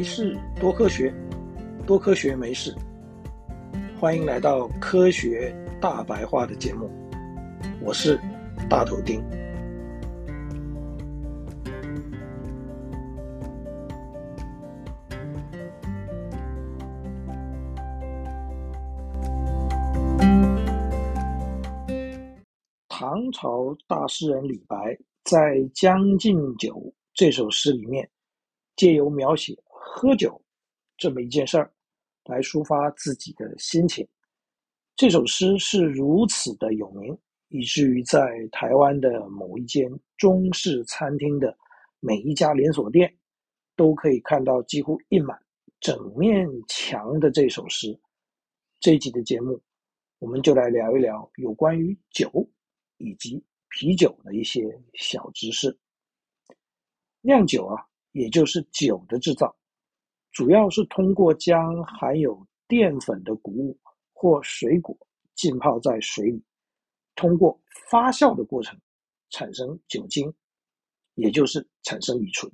没事，多科学，多科学没事。欢迎来到科学大白话的节目，我是大头丁。唐朝大诗人李白在《将进酒》这首诗里面，借由描写喝酒这么一件事儿，来抒发自己的心情。这首诗是如此的有名，以至于在台湾的某一间中式餐厅的每一家连锁店，都可以看到几乎印满整面墙的这首诗。这一集的节目，我们就来聊一聊有关于酒。以及啤酒的一些小知识。酿酒啊，也就是酒的制造，主要是通过将含有淀粉的谷物或水果浸泡在水里，通过发酵的过程产生酒精，也就是产生乙醇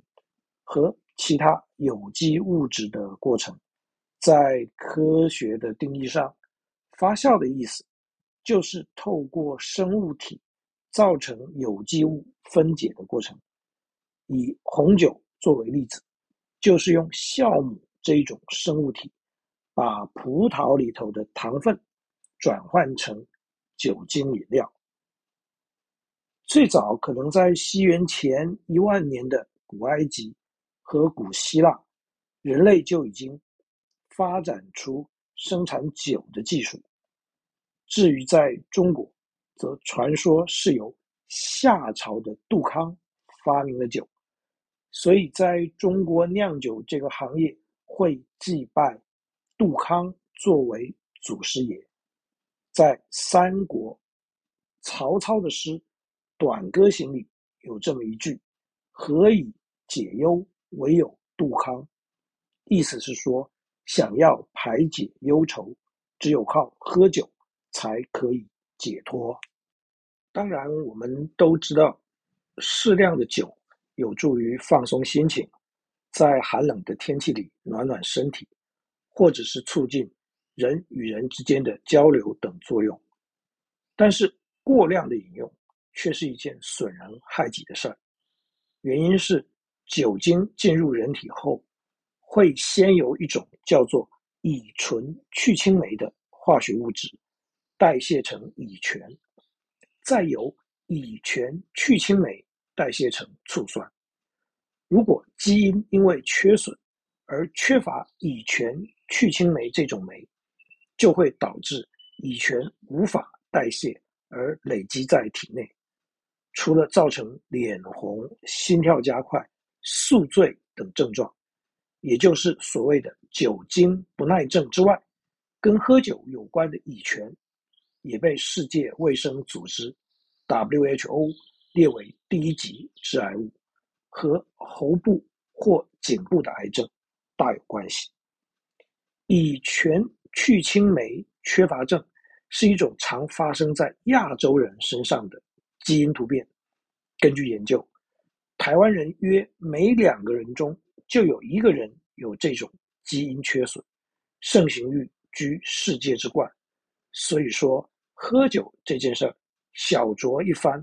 和其他有机物质的过程。在科学的定义上，发酵的意思。就是透过生物体造成有机物分解的过程。以红酒作为例子，就是用酵母这一种生物体，把葡萄里头的糖分转换成酒精饮料。最早可能在西元前一万年的古埃及和古希腊，人类就已经发展出生产酒的技术。至于在中国，则传说是由夏朝的杜康发明了酒，所以在中国酿酒这个行业会祭拜杜康作为祖师爷。在三国，曹操的诗《短歌行》里有这么一句：“何以解忧，唯有杜康。”意思是说，想要排解忧愁，只有靠喝酒。才可以解脱。当然，我们都知道，适量的酒有助于放松心情，在寒冷的天气里暖暖身体，或者是促进人与人之间的交流等作用。但是，过量的饮用却是一件损人害己的事儿。原因是，酒精进入人体后，会先由一种叫做乙醇去氢酶的化学物质。代谢成乙醛，再由乙醛去氢酶代谢成醋酸。如果基因因为缺损而缺乏乙醛去氢酶这种酶，就会导致乙醛无法代谢而累积在体内。除了造成脸红、心跳加快、宿醉等症状，也就是所谓的酒精不耐症之外，跟喝酒有关的乙醛。也被世界卫生组织 （WHO） 列为第一级致癌物，和喉部或颈部的癌症大有关系。乙醛去氢酶缺乏症是一种常发生在亚洲人身上的基因突变。根据研究，台湾人约每两个人中就有一个人有这种基因缺损，盛行率居世界之冠。所以说，喝酒这件事儿，小酌一番，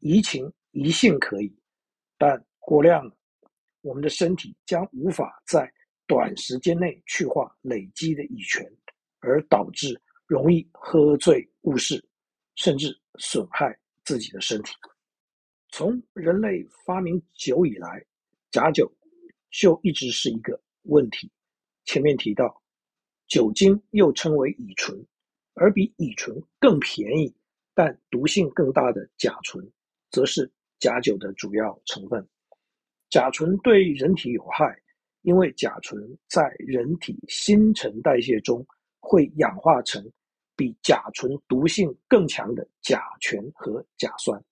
怡情怡性可以，但过量了，我们的身体将无法在短时间内去化累积的乙醛，而导致容易喝醉误事，甚至损害自己的身体。从人类发明酒以来，假酒就一直是一个问题。前面提到，酒精又称为乙醇。而比乙醇更便宜，但毒性更大的甲醇，则是假酒的主要成分。甲醇对人体有害，因为甲醇在人体新陈代谢中会氧化成比甲醇毒性更强的甲醛和甲酸。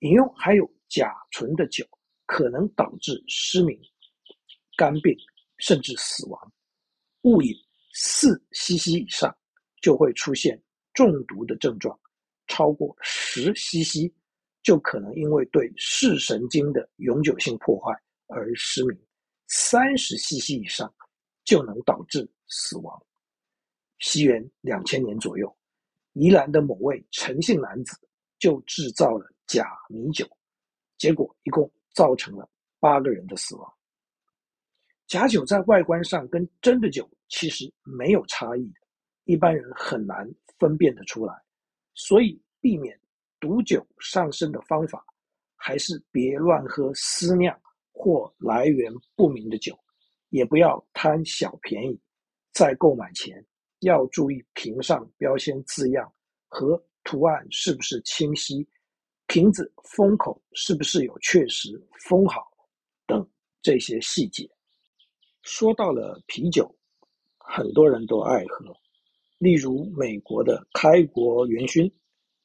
饮用含有甲醇的酒，可能导致失明、肝病，甚至死亡。误饮四 CC 以上。就会出现中毒的症状，超过十 CC 就可能因为对视神经的永久性破坏而失明，三十 cc 以上就能导致死亡。西元两千年左右，宜兰的某位陈姓男子就制造了假米酒，结果一共造成了八个人的死亡。假酒在外观上跟真的酒其实没有差异，一般人很难分辨得出来。所以，避免毒酒上身的方法，还是别乱喝私酿或来源不明的酒，也不要贪小便宜。在购买前，要注意瓶上标签字样和图案是不是清晰，瓶子封口是不是有确实封好等这些细节。说到了啤酒，很多人都爱喝，例如美国的开国元勋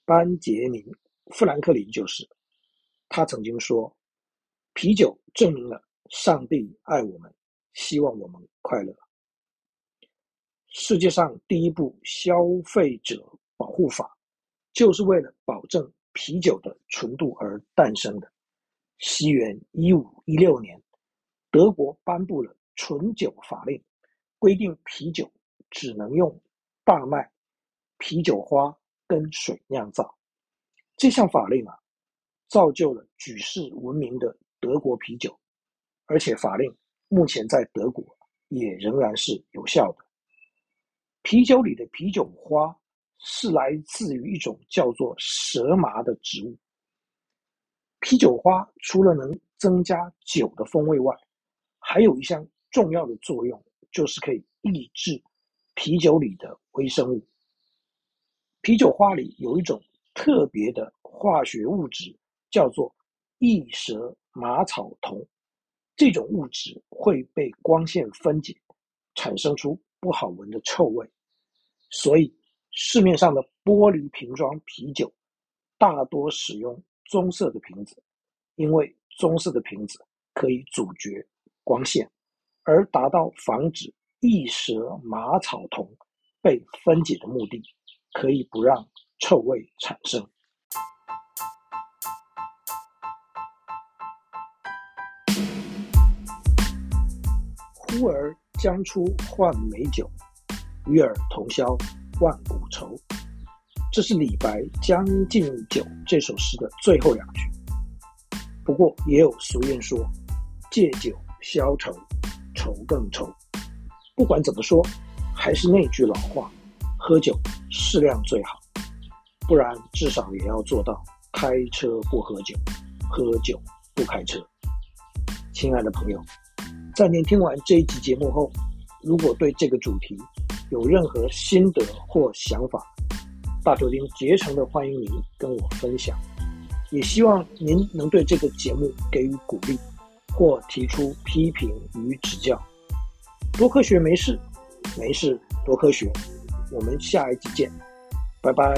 班杰明·富兰克林就是。他曾经说：“啤酒证明了上帝爱我们，希望我们快乐。”世界上第一部消费者保护法，就是为了保证啤酒的纯度而诞生的。西元一五一六年，德国颁布了。纯酒法令规定，啤酒只能用大麦、啤酒花跟水酿造。这项法令啊，造就了举世闻名的德国啤酒，而且法令目前在德国也仍然是有效的。啤酒里的啤酒花是来自于一种叫做蛇麻的植物。啤酒花除了能增加酒的风味外，还有一项。重要的作用就是可以抑制啤酒里的微生物。啤酒花里有一种特别的化学物质，叫做异蛇麻草酮。这种物质会被光线分解，产生出不好闻的臭味。所以市面上的玻璃瓶装啤酒大多使用棕色的瓶子，因为棕色的瓶子可以阻绝光线。而达到防止异蛇麻草酮被分解的目的，可以不让臭味产生。呼儿将出换美酒，与尔同销万古愁。这是李白《将进酒》这首诗的最后两句。不过也有俗谚说：“借酒消愁。”愁更愁，不管怎么说，还是那句老话，喝酒适量最好，不然至少也要做到开车不喝酒，喝酒不开车。亲爱的朋友，在您听完这一集节目后，如果对这个主题有任何心得或想法，大头钉竭诚的欢迎您跟我分享，也希望您能对这个节目给予鼓励。或提出批评与指教，多科学没事，没事多科学，我们下一集见，拜拜。